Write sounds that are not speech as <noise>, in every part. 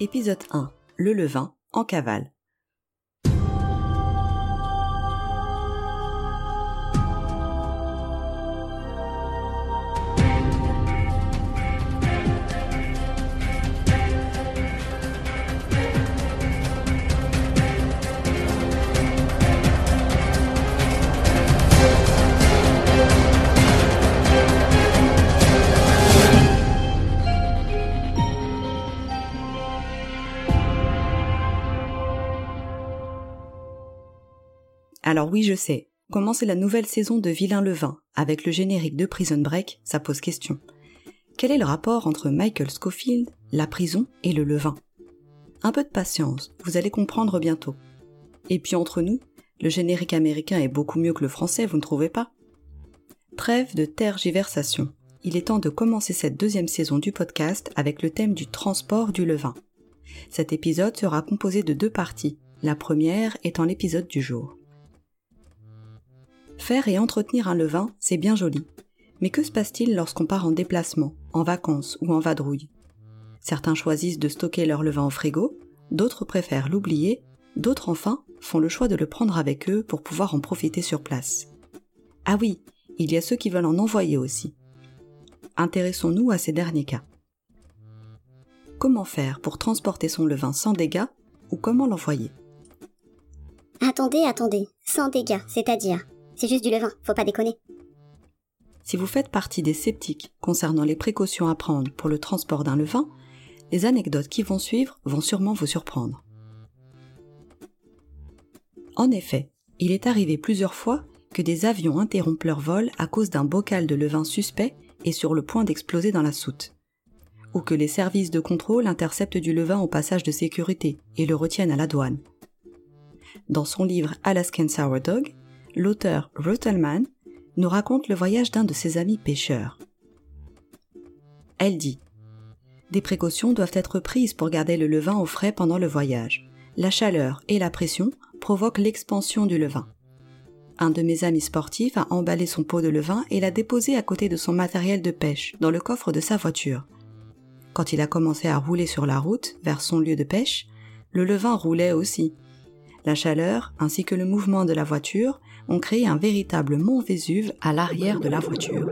Épisode 1. Le levain en cavale. Alors oui, je sais, commencer la nouvelle saison de Vilain le Vin avec le générique de Prison Break, ça pose question. Quel est le rapport entre Michael Scofield, la prison et le levain? Un peu de patience, vous allez comprendre bientôt. Et puis entre nous, le générique américain est beaucoup mieux que le français, vous ne trouvez pas? Trêve de tergiversation. Il est temps de commencer cette deuxième saison du podcast avec le thème du transport du levain. Cet épisode sera composé de deux parties, la première étant l'épisode du jour. Faire et entretenir un levain, c'est bien joli. Mais que se passe-t-il lorsqu'on part en déplacement, en vacances ou en vadrouille? Certains choisissent de stocker leur levain au frigo, d'autres préfèrent l'oublier, d'autres enfin font le choix de le prendre avec eux pour pouvoir en profiter sur place. Ah oui, il y a ceux qui veulent en envoyer aussi. Intéressons-nous à ces derniers cas. Comment faire pour transporter son levain sans dégâts ou comment l'envoyer? Attendez, attendez, sans dégâts, c'est-à-dire? C'est juste du levain, faut pas déconner. Si vous faites partie des sceptiques concernant les précautions à prendre pour le transport d'un levain, les anecdotes qui vont suivre vont sûrement vous surprendre. En effet, il est arrivé plusieurs fois que des avions interrompent leur vol à cause d'un bocal de levain suspect et sur le point d'exploser dans la soute. Ou que les services de contrôle interceptent du levain au passage de sécurité et le retiennent à la douane. Dans son livre Alaskan Sourdog, l'auteur Rottelman nous raconte le voyage d'un de ses amis pêcheurs. Elle dit Des précautions doivent être prises pour garder le levain au frais pendant le voyage. La chaleur et la pression provoquent l'expansion du levain. Un de mes amis sportifs a emballé son pot de levain et l'a déposé à côté de son matériel de pêche dans le coffre de sa voiture. Quand il a commencé à rouler sur la route vers son lieu de pêche, le levain roulait aussi. La chaleur ainsi que le mouvement de la voiture ont créé un véritable mont Vésuve à l'arrière de la voiture.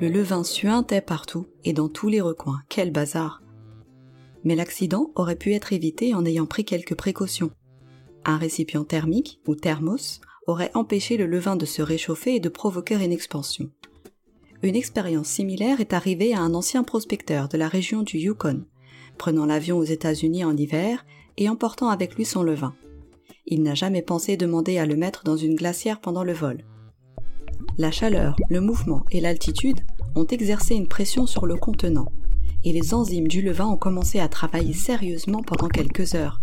Le levain suintait partout et dans tous les recoins. Quel bazar Mais l'accident aurait pu être évité en ayant pris quelques précautions. Un récipient thermique, ou thermos, aurait empêché le levain de se réchauffer et de provoquer une expansion. Une expérience similaire est arrivée à un ancien prospecteur de la région du Yukon, prenant l'avion aux États-Unis en hiver et emportant avec lui son levain. Il n'a jamais pensé demander à le mettre dans une glacière pendant le vol. La chaleur, le mouvement et l'altitude ont exercé une pression sur le contenant, et les enzymes du levain ont commencé à travailler sérieusement pendant quelques heures.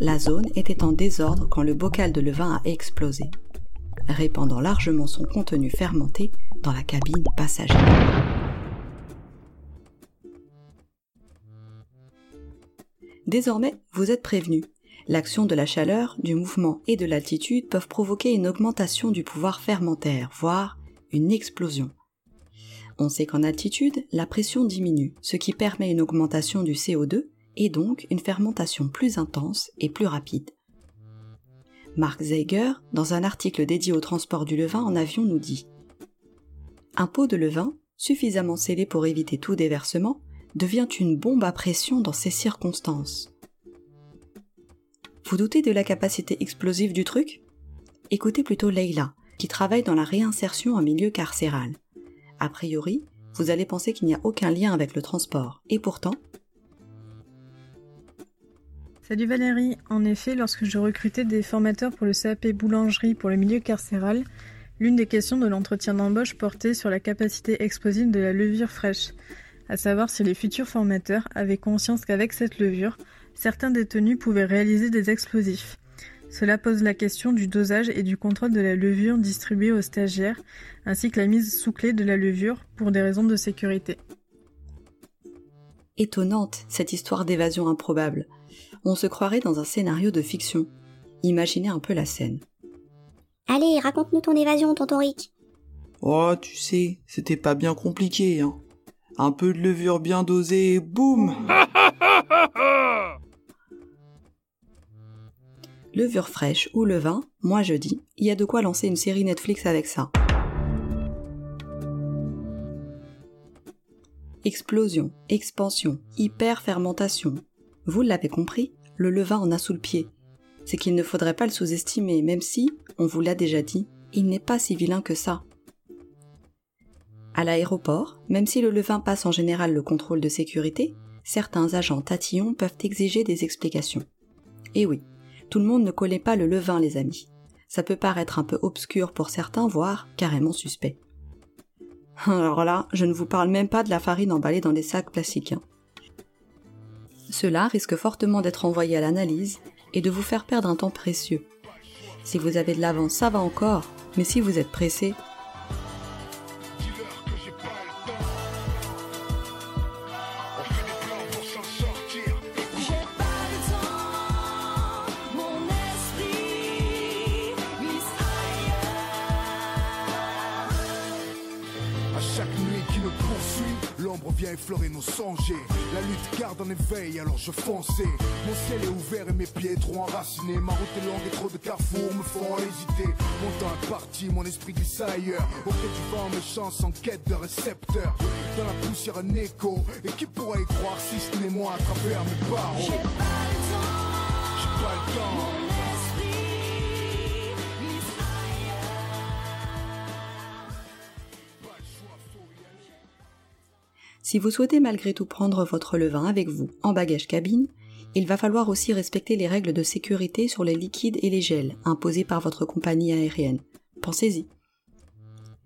La zone était en désordre quand le bocal de levain a explosé, répandant largement son contenu fermenté dans la cabine passagère. Désormais, vous êtes prévenu. L'action de la chaleur, du mouvement et de l'altitude peuvent provoquer une augmentation du pouvoir fermentaire, voire une explosion. On sait qu'en altitude, la pression diminue, ce qui permet une augmentation du CO2 et donc une fermentation plus intense et plus rapide. Mark Zeiger, dans un article dédié au transport du levain en avion, nous dit Un pot de levain, suffisamment scellé pour éviter tout déversement, devient une bombe à pression dans ces circonstances. Vous doutez de la capacité explosive du truc? Écoutez plutôt Leila, qui travaille dans la réinsertion en milieu carcéral. A priori, vous allez penser qu'il n'y a aucun lien avec le transport, et pourtant... Salut Valérie, en effet, lorsque je recrutais des formateurs pour le CAP boulangerie pour le milieu carcéral, l'une des questions de l'entretien d'embauche portait sur la capacité explosive de la levure fraîche, à savoir si les futurs formateurs avaient conscience qu'avec cette levure, certains détenus pouvaient réaliser des explosifs. Cela pose la question du dosage et du contrôle de la levure distribuée aux stagiaires, ainsi que la mise sous clé de la levure pour des raisons de sécurité. Étonnante, cette histoire d'évasion improbable. On se croirait dans un scénario de fiction. Imaginez un peu la scène. Allez, raconte-nous ton évasion, tonton Rick. Oh, tu sais, c'était pas bien compliqué, hein. Un peu de levure bien dosée, boum <laughs> Levure fraîche ou levain, moi je dis, il y a de quoi lancer une série Netflix avec ça. Explosion, expansion, hyper-fermentation. Vous l'avez compris, le levain en a sous le pied. C'est qu'il ne faudrait pas le sous-estimer, même si, on vous l'a déjà dit, il n'est pas si vilain que ça. À l'aéroport, même si le levain passe en général le contrôle de sécurité, certains agents tatillons peuvent exiger des explications. Et oui, tout le monde ne connaît pas le levain, les amis. Ça peut paraître un peu obscur pour certains, voire carrément suspect. <laughs> Alors là, je ne vous parle même pas de la farine emballée dans des sacs plastiques. Hein. Cela risque fortement d'être envoyé à l'analyse et de vous faire perdre un temps précieux. Si vous avez de l'avance, ça va encore, mais si vous êtes pressé, vient effleurer nos songes. La lutte garde en éveil, alors je fonçais. Mon ciel est ouvert et mes pieds trop enracinés. Ma route est longue et trop de carrefours me font hésiter. Mon temps est parti, mon esprit glisse ailleurs. Au pied du vent, mes chances en quête de récepteurs. Dans la poussière, un écho. Et qui pourrait y croire si ce n'est moi à travers mes barreaux? J'ai pas le temps. J'ai pas le temps. Si vous souhaitez malgré tout prendre votre levain avec vous en bagage cabine, il va falloir aussi respecter les règles de sécurité sur les liquides et les gels imposés par votre compagnie aérienne. Pensez-y.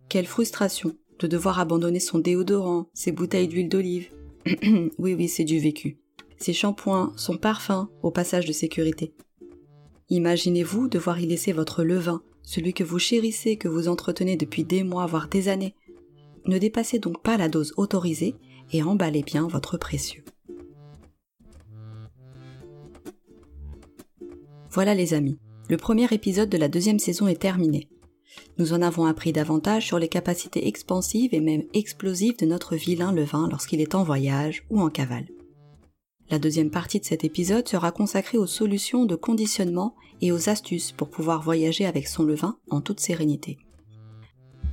Quelle frustration de devoir abandonner son déodorant, ses bouteilles d'huile d'olive. <clears throat> oui, oui, c'est du vécu. Ses shampoings, son parfum au passage de sécurité. Imaginez-vous devoir y laisser votre levain, celui que vous chérissez, que vous entretenez depuis des mois, voire des années. Ne dépassez donc pas la dose autorisée et emballez bien votre précieux. Voilà les amis, le premier épisode de la deuxième saison est terminé. Nous en avons appris davantage sur les capacités expansives et même explosives de notre vilain levain lorsqu'il est en voyage ou en cavale. La deuxième partie de cet épisode sera consacrée aux solutions de conditionnement et aux astuces pour pouvoir voyager avec son levain en toute sérénité.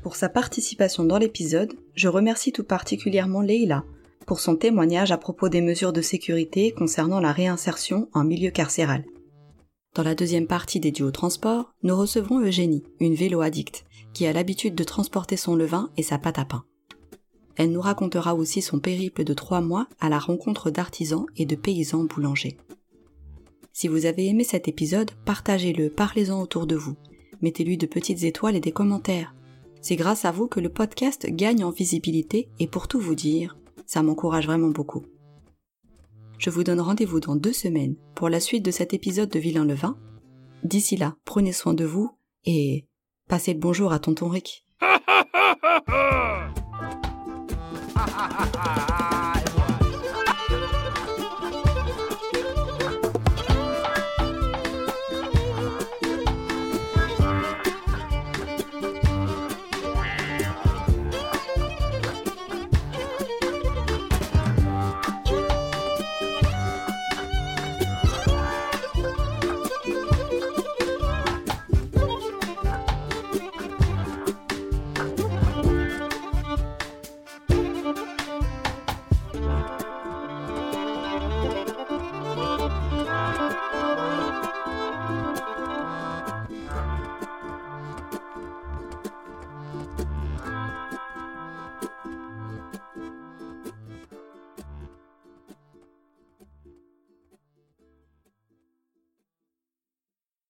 Pour sa participation dans l'épisode, je remercie tout particulièrement Leila pour son témoignage à propos des mesures de sécurité concernant la réinsertion en milieu carcéral. Dans la deuxième partie dédiée au transport, nous recevrons Eugénie, une vélo addicte, qui a l'habitude de transporter son levain et sa pâte à pain. Elle nous racontera aussi son périple de trois mois à la rencontre d'artisans et de paysans boulangers. Si vous avez aimé cet épisode, partagez-le, parlez-en autour de vous. Mettez-lui de petites étoiles et des commentaires. C'est grâce à vous que le podcast gagne en visibilité et pour tout vous dire, ça m'encourage vraiment beaucoup. Je vous donne rendez-vous dans deux semaines pour la suite de cet épisode de Vilain le Vin. D'ici là, prenez soin de vous et passez le bonjour à tonton Rick. <laughs>